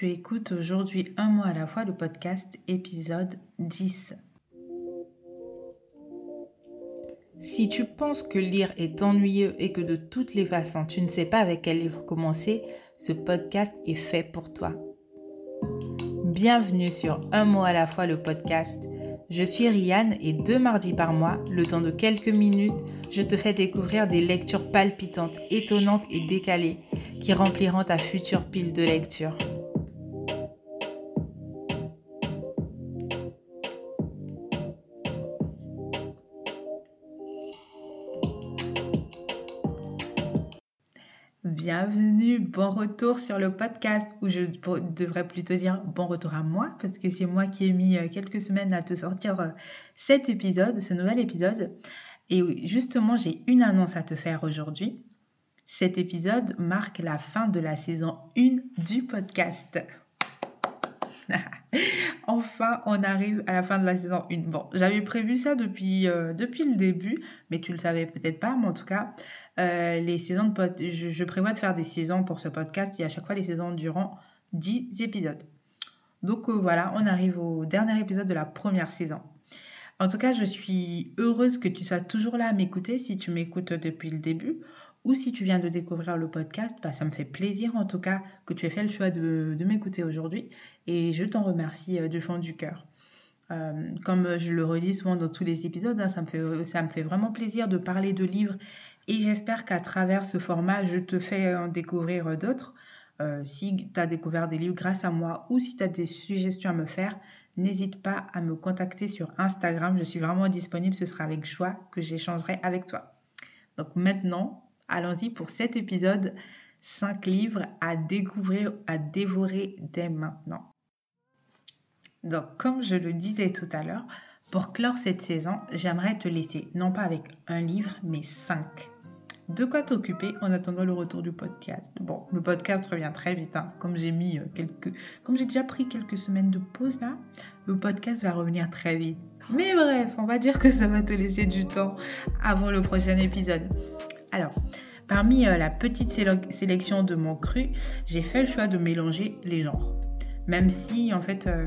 tu écoutes aujourd'hui un mois à la fois le podcast épisode 10. Si tu penses que lire est ennuyeux et que de toutes les façons tu ne sais pas avec quel livre commencer, ce podcast est fait pour toi. Bienvenue sur Un mot à la fois le podcast. Je suis Rianne et deux mardis par mois, le temps de quelques minutes, je te fais découvrir des lectures palpitantes, étonnantes et décalées qui rempliront ta future pile de lecture. Bienvenue, bon retour sur le podcast, ou je devrais plutôt dire bon retour à moi, parce que c'est moi qui ai mis euh, quelques semaines à te sortir euh, cet épisode, ce nouvel épisode. Et justement, j'ai une annonce à te faire aujourd'hui. Cet épisode marque la fin de la saison 1 du podcast. enfin, on arrive à la fin de la saison 1. Bon, j'avais prévu ça depuis, euh, depuis le début, mais tu le savais peut-être pas, mais en tout cas, euh, les saisons de pod... je, prévois de faire des saisons pour ce podcast et à chaque fois, les saisons durant 10 épisodes. Donc euh, voilà, on arrive au dernier épisode de la première saison. En tout cas, je suis heureuse que tu sois toujours là à m'écouter si tu m'écoutes depuis le début ou si tu viens de découvrir le podcast, bah, ça me fait plaisir en tout cas que tu aies fait le choix de, m'écouter aujourd'hui et je t'en remercie euh, du fond du cœur. Comme je le redis souvent dans tous les épisodes, hein, ça me fait vraiment plaisir de parler de livres et j'espère qu'à travers ce format, je te fais en découvrir d'autres. Euh, si tu as découvert des livres grâce à moi ou si tu as des suggestions à me faire, n'hésite pas à me contacter sur Instagram. Je suis vraiment disponible. Ce sera avec joie que j'échangerai avec toi. Donc maintenant, Allons-y pour cet épisode 5 livres à découvrir, à dévorer dès maintenant. Donc, comme je le disais tout à l'heure, pour clore cette saison, j'aimerais te laisser non pas avec un livre, mais 5. De quoi t'occuper en attendant le retour du podcast. Bon, le podcast revient très vite, hein. comme j'ai mis euh, quelques, comme j'ai déjà pris quelques semaines de pause là, le podcast va revenir très vite. Mais bref, on va dire que ça va te laisser du temps avant le prochain épisode. Alors, parmi euh, la petite sélection de mon cru, j'ai fait le choix de mélanger les genres. Même si, en fait, euh,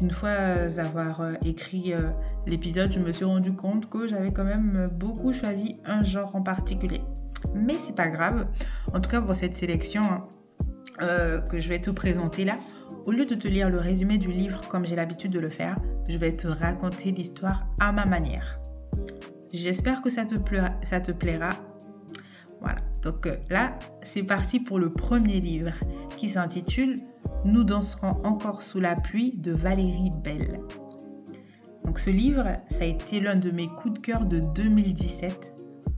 une fois euh, avoir écrit l'épisode, je me suis rendu compte que j'avais quand même beaucoup choisi un genre en particulier. Mais c'est pas grave. En tout cas, pour cette sélection hein, que je vais te présenter là, au lieu de te lire le résumé du livre comme j'ai l'habitude de le faire, je vais te raconter l'histoire à ma manière. J'espère que ça te, plaira voilà, donc euh, là, c'est parti pour le premier livre qui s'intitule Nous danserons encore sous la pluie de Valérie Bell. Donc ce livre, ça a été l'un de mes coups de cœur de 2017.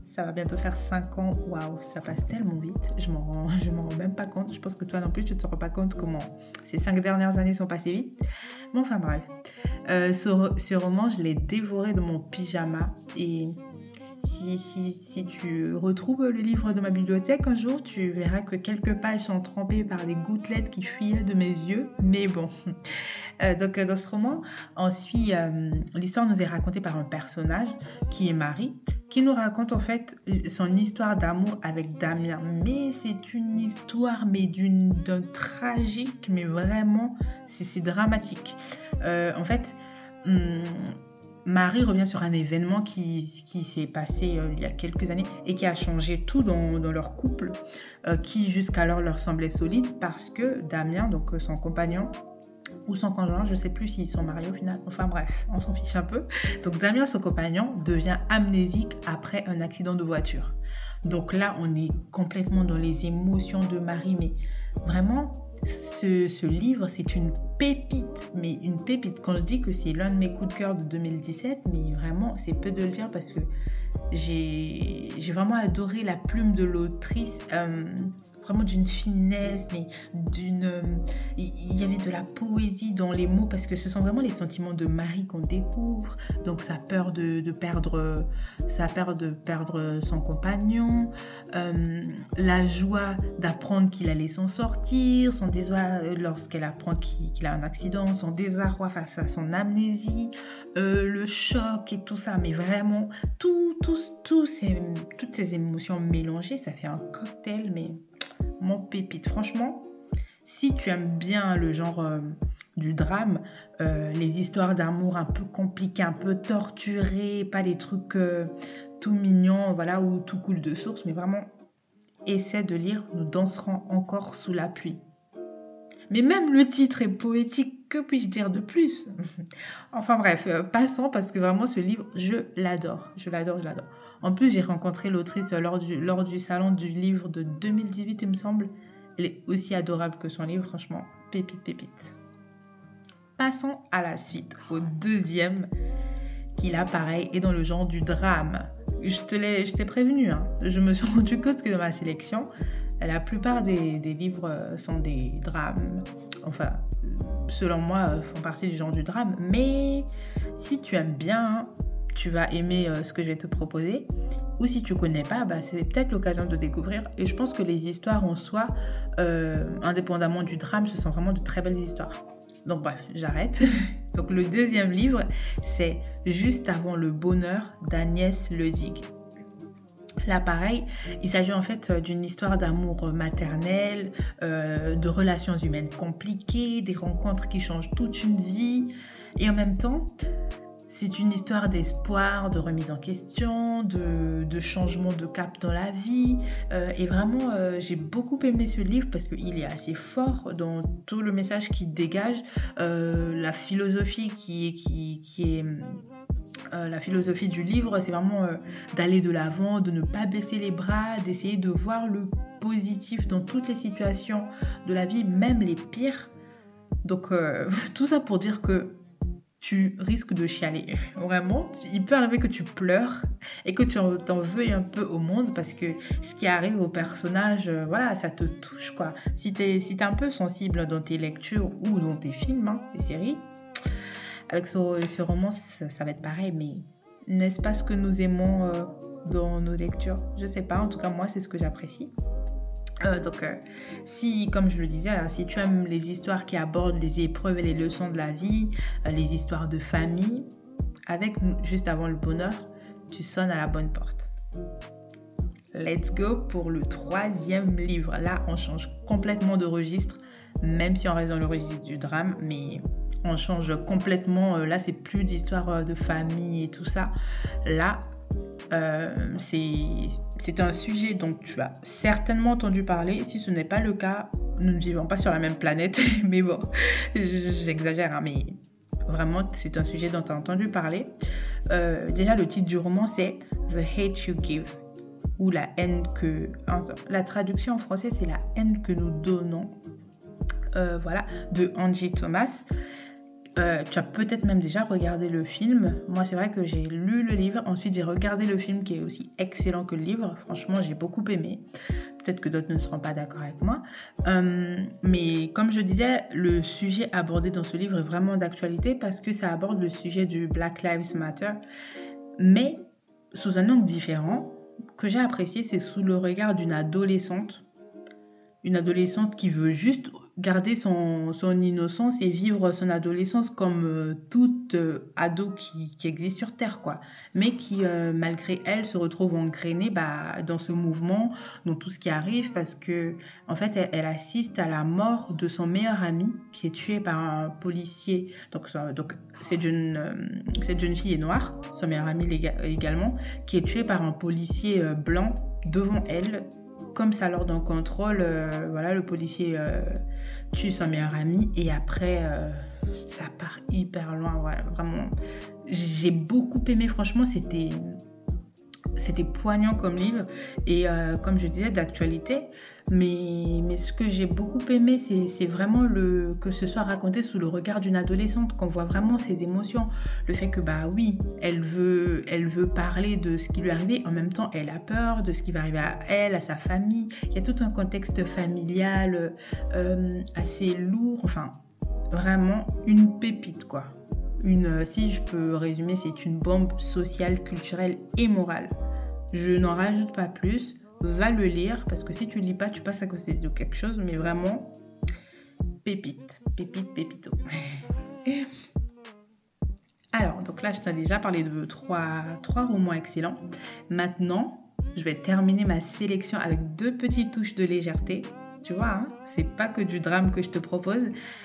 Ça va bientôt faire 5 ans. Waouh, ça passe tellement vite. Je m'en rends, rends même pas compte. Je pense que toi non plus, tu ne te rends pas compte comment ces 5 dernières années sont passées vite. Bon, enfin bref. Euh, ce, ce roman, je l'ai dévoré de mon pyjama et si, tu retrouves le livre de ma bibliothèque un jour, tu verras que quelques pages sont trempées par des gouttelettes qui fuyaient de mes yeux. Mais bon. Euh, donc dans ce roman, on suit euh, l'histoire nous est racontée par un personnage qui est Marie, qui nous raconte en fait son histoire d'amour avec Damien. Mais c'est une histoire mais d'une d'un tragique, mais vraiment c'est dramatique. Euh, en fait. Hum, Marie revient sur un événement qui, s'est passé euh, il y a quelques années et qui a changé tout dans, leur couple, euh, qui jusqu'alors leur semblait solide parce que Damien, donc euh, son compagnon, ou son conjoint, je ne sais plus s'ils sont mariés au final, enfin bref, on s'en fiche un peu. Donc Damien, son compagnon, devient amnésique après un accident de voiture. Donc là, on est complètement dans les émotions de Marie, mais vraiment, ce, livre, c'est une pépite, mais une pépite. Quand je dis que c'est l'un de mes coups de cœur de 2017, mais vraiment, c'est peu de le dire parce que j'ai vraiment adoré la plume de l'autrice. Euh, vraiment d'une finesse, mais d'une... Il y avait de la poésie dans les mots parce que ce sont vraiment les sentiments de Marie qu'on découvre. Donc sa peur de, perdre, sa peur de perdre son compagnon, euh, la joie d'apprendre qu'il allait s'en sortir, son désarroi lorsqu'elle apprend qu'il a un accident, son désarroi face à son amnésie, euh, le choc et tout ça. Mais vraiment, tout, ces, toutes ces émotions mélangées, ça fait un cocktail, mais mon pépite. Franchement, si tu aimes bien le genre euh, du drame, euh, les histoires d'amour un peu compliquées, un peu torturées, pas des trucs tout mignons, voilà, ou tout coule de source, mais vraiment, essaie de lire Nous danserons encore sous la pluie. Mais même le titre est poétique, que puis-je dire de plus? Enfin bref, euh, passons parce que vraiment ce livre, je l'adore, je l'adore, je l'adore. En plus, j'ai rencontré l'autrice lors du, salon du livre de 2018, il me semble. Elle est aussi adorable que son livre, franchement, pépite, pépite. Passons à la suite, au deuxième, qui là, pareil, est dans le genre du drame. Je t'ai prévenu, hein. je me suis rendu compte que dans ma sélection, la plupart des, livres euh, sont des drames. Enfin, selon moi, euh, font partie du genre du drame. Mais si tu aimes bien, tu vas aimer euh, ce que je vais te proposer. Ou si tu connais pas, bah, c'est peut-être l'occasion de découvrir. Et je pense que les histoires en soi, indépendamment du drame, ce sont vraiment de très belles histoires. Donc bref, j'arrête. Donc le deuxième livre, c'est Juste avant le bonheur d'Agnès Ledig. Là, pareil, il s'agit en fait euh, d'une histoire d'amour maternel, euh, de relations humaines compliquées, des rencontres qui changent toute une vie. Et en même temps, c'est une histoire d'espoir, de remise en question, de, changement de cap dans la vie. Euh, et vraiment, j'ai beaucoup aimé ce livre parce qu'il est assez fort dans tout le message qu'il dégage, la philosophie qui, qui, qui est euh, la philosophie du livre, c'est vraiment euh, d'aller de l'avant, de ne pas baisser les bras, d'essayer de voir le positif dans toutes les situations de la vie, même les pires. Donc euh, tout ça pour dire que tu risques de chialer. Vraiment, il peut arriver que tu pleures et que tu t'en veuilles un peu au monde parce que ce qui arrive au personnage, voilà, ça te touche quoi. Si tu es, si es un peu sensible dans tes lectures ou dans tes films, hein, tes séries, avec ce, roman, ça, va être pareil, mais n'est-ce pas ce que nous aimons euh, dans nos lectures? Je sais pas, en tout cas moi c'est ce que j'apprécie. Euh, donc, euh, si, comme je le disais, si tu aimes les histoires qui abordent les épreuves et les leçons de la vie, les histoires de famille, avec juste avant le bonheur, tu sonnes à la bonne porte. Let's go pour le troisième livre. Là, on change complètement de registre, même si on reste dans le registre du drame, mais on change complètement. Euh, là, c'est plus d'histoire euh, de famille et tout ça. Là, euh, c'est un sujet dont tu as certainement entendu parler. Si ce n'est pas le cas, nous ne vivons pas sur la même planète. mais bon, j'exagère, hein, mais vraiment, c'est un sujet dont tu as entendu parler. déjà, le titre du roman, c'est The Hate You Give ou la haine que... La traduction en français, c'est la haine que nous donnons. voilà, de Angie Thomas. Euh, tu as peut-être même déjà regardé le film. Moi, c'est vrai que j'ai lu le livre. Ensuite, j'ai regardé le film qui est aussi excellent que le livre. Franchement, j'ai beaucoup aimé. Peut-être que d'autres ne seront pas d'accord avec moi. Euh, mais comme je disais, le sujet abordé dans ce livre est vraiment d'actualité parce que ça aborde le sujet du Black Lives Matter. Mais sous un angle différent, que j'ai apprécié, c'est sous le regard d'une adolescente. Une adolescente qui veut juste garder son, son, innocence et vivre son adolescence comme euh, toute euh, ado qui, qui, existe sur Terre, quoi. Mais qui, euh, malgré elle, se retrouve engrainée bah, dans ce mouvement, dans tout ce qui arrive, parce que, en fait, elle, assiste à la mort de son meilleur ami qui est tué par un policier. Donc, donc cette, jeune, cette jeune fille est noire, son meilleur ami également, qui est tué par un policier blanc devant elle comme ça lors d'un contrôle, euh, voilà, le policier euh, tue son meilleur ami et après, euh, ça part hyper loin. Vraiment, j'ai beaucoup aimé. Franchement, c'était c'était poignant comme livre et euh, comme je disais d'actualité. Mais, mais ce que j'ai beaucoup aimé, c'est vraiment le, que ce soit raconté sous le regard d'une adolescente, qu'on voit vraiment ses émotions. Le fait que, bah oui, elle veut, elle veut parler de ce qui lui est arrivé, en même temps, elle a peur de ce qui va arriver à elle, à sa famille. Il y a tout un contexte familial euh, assez lourd. Enfin, vraiment une pépite, quoi. Une, si je peux résumer, c'est une bombe sociale, culturelle et morale. Je n'en rajoute pas plus. Va le lire parce que si tu lis pas, tu passes à côté de quelque chose, mais vraiment pépite, pépite, pépito. Alors, donc là, je t'ai déjà parlé de trois, trois romans excellents. Maintenant, je vais terminer ma sélection avec deux petites touches de légèreté. Tu vois, hein, c'est pas que du drame que je te propose.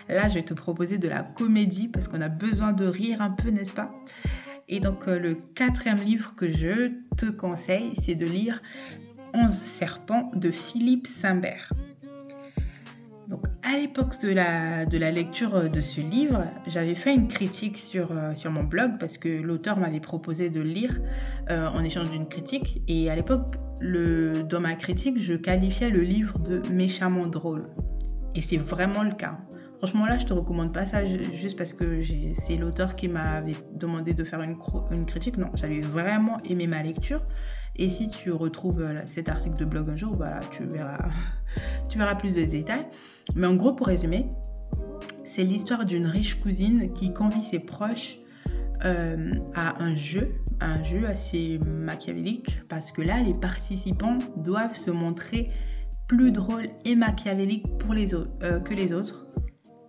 Là, je vais te proposer de la comédie parce qu'on a besoin de rire un peu, n'est-ce pas? Et donc, euh, le quatrième livre que je te conseille, c'est de lire 11 serpents de Philippe Simbert. Donc, à l'époque de la, de la lecture de ce livre, j'avais fait une critique sur, euh, sur mon blog parce que l'auteur m'avait proposé de le lire euh, en échange d'une critique. Et à l'époque, dans ma critique, je qualifiais le livre de méchamment drôle. Et c'est vraiment le cas. Franchement, là, je te recommande pas ça juste parce que c'est l'auteur qui m'avait demandé de faire une, une critique. Non, j'avais vraiment aimé ma lecture. Et si tu retrouves euh, cet article de blog un jour, voilà, tu verras, tu verras plus de détails. Mais en gros, pour résumer, c'est l'histoire d'une riche cousine qui convie ses proches euh, à un jeu, un jeu assez machiavélique, parce que là, les participants doivent se montrer plus drôles et machiavéliques euh, que les autres.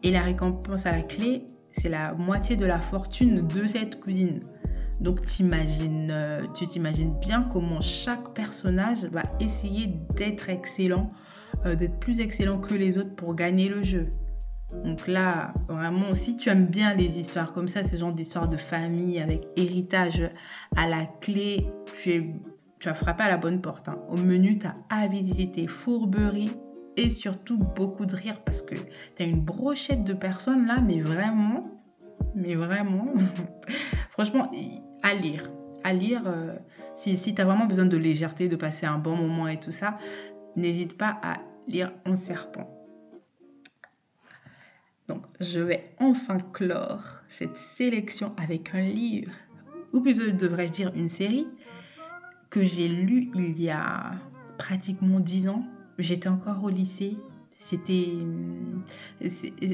Et la récompense à la clé, c'est la moitié de la fortune de cette cousine. Donc euh, tu t'imagines bien comment chaque personnage va essayer d'être excellent, euh, d'être plus excellent que les autres pour gagner le jeu. Donc là, vraiment, si tu aimes bien les histoires comme ça, ce genre d'histoires de famille avec héritage à la clé, tu, es, tu as frappé à la bonne porte. Hein. Au menu, tu as avidité, fourberie et surtout beaucoup de rire parce que tu as une brochette de personnes là, mais vraiment, mais vraiment, franchement, à lire. À lire, euh, si, si tu as vraiment besoin de légèreté, de passer un bon moment et tout ça, n'hésite pas à lire En serpent. Donc, je vais enfin clore cette sélection avec un livre, ou plutôt devrais-je dire une série, que j'ai lu il y a pratiquement dix ans. J'étais encore au lycée c'était.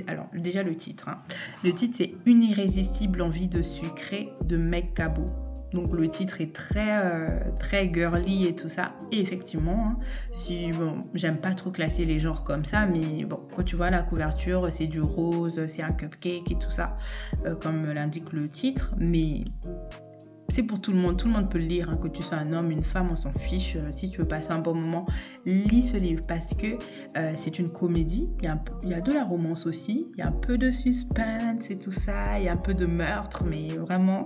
Alors, déjà le titre. Hein. Le titre, c'est Une irrésistible envie de sucrer de Meg Cabot. Donc le titre est très euh, très girly et tout ça. Effectivement, hein, si bon, j'aime pas trop classer les genres comme ça, mais bon, quand tu vois la couverture, c'est du rose, c'est un cupcake et tout ça, euh, comme l'indique le titre. Mais c'est pour tout le monde, tout le monde peut le lire, hein, que tu sois un homme, une femme, on s'en fiche. Euh, si tu veux passer un bon moment, lis ce livre parce que euh, c'est une comédie, il y, a de la romance aussi, il y a un peu de suspense et tout ça, il y a un peu de meurtre, mais vraiment,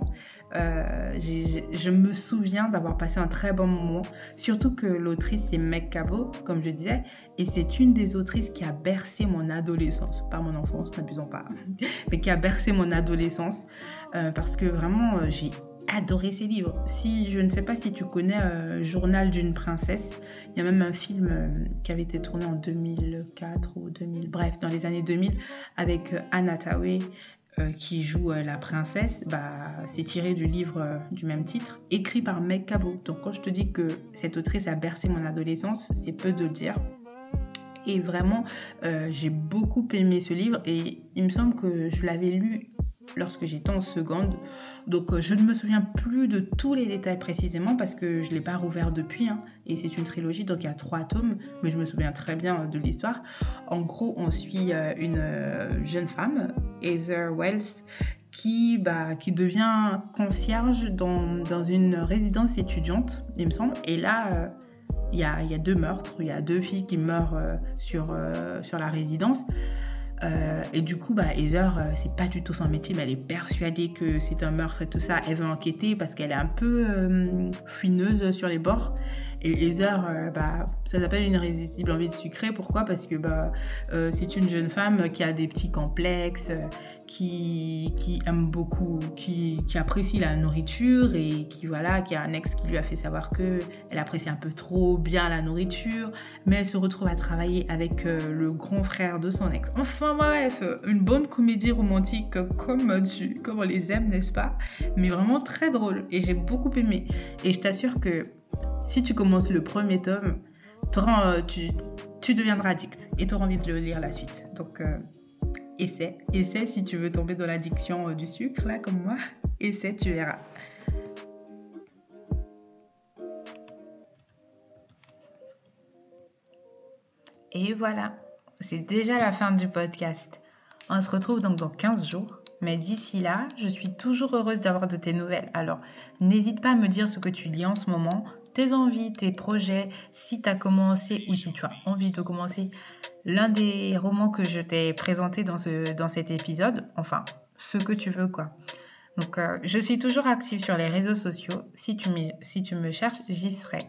euh, je me souviens d'avoir passé un très bon moment, surtout que l'autrice c'est Meg Cabot, comme je disais, et c'est une des autrices qui a bercé mon adolescence, pas mon enfance, n'abusons pas, mais qui a bercé mon adolescence, parce que vraiment j'ai adoré ces livres. Si je ne sais pas si tu connais euh, Journal d'une princesse, il y a même un film euh, qui avait été tourné en 2004 ou 2000, bref, dans les années 2000 avec euh, Anna Tawai qui joue la princesse. Bah, c'est tiré du livre du même titre, écrit par Meg Cabot. Donc quand je te dis que cette autrice a bercé mon adolescence, c'est peu de le dire. Et vraiment, j'ai beaucoup aimé ce livre et il me semble que je l'avais lu lorsque j'étais en seconde. Donc euh, je ne me souviens plus de tous les détails précisément parce que je ne l'ai pas rouvert depuis. Hein. et c'est une trilogie, donc il y a trois tomes, mais je me souviens très bien euh, de l'histoire. En gros, on suit euh, une jeune femme, Heather Wells, qui, bah, qui devient concierge dans, dans, une résidence étudiante, il me semble. Et là, il y, a, y, a, deux meurtres, il y a deux filles qui meurent sur, sur la résidence. Euh, et du coup, bah, Heather, euh, c'est pas du tout son métier, mais elle est persuadée que c'est un meurtre et tout ça. Elle veut enquêter parce qu'elle est un peu euh, sur les bords. Et Heather, bah, ça s'appelle une irrésistible envie de sucrer. Pourquoi? Parce que bah, c'est une jeune femme qui a des petits complexes, qui, qui aime beaucoup, qui, qui, apprécie la nourriture et qui, voilà, qui a un ex qui lui a fait savoir que elle apprécie un peu trop bien la nourriture, mais elle se retrouve à travailler avec le grand frère de son ex. Enfin, Bref, une bonne comédie romantique comme, tu, comme on les aime, n'est-ce pas? Mais vraiment très drôle et j'ai beaucoup aimé. Et je t'assure que si tu commences le premier tome, tu, tu deviendras addict et tu auras envie de le lire la suite. Donc euh, essaie, essaie si tu veux tomber dans l'addiction euh, du sucre, là comme moi. Essaie, tu verras. Et voilà c'est déjà la fin du podcast. On se retrouve donc dans 15 jours. Mais d'ici là, je suis toujours heureuse d'avoir de tes nouvelles. Alors, n'hésite pas à me dire ce que tu lis en ce moment, tes envies, tes projets, si tu as commencé ou si tu as envie de commencer l'un des romans que je t'ai présenté dans, ce, dans cet épisode, enfin, ce que tu veux quoi. Donc, euh, je suis toujours active sur les réseaux sociaux. Si tu, si tu me cherches, j'y serai.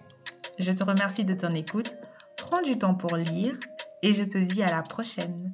Je te remercie de ton écoute. Prends du temps pour lire et je te dis à la prochaine.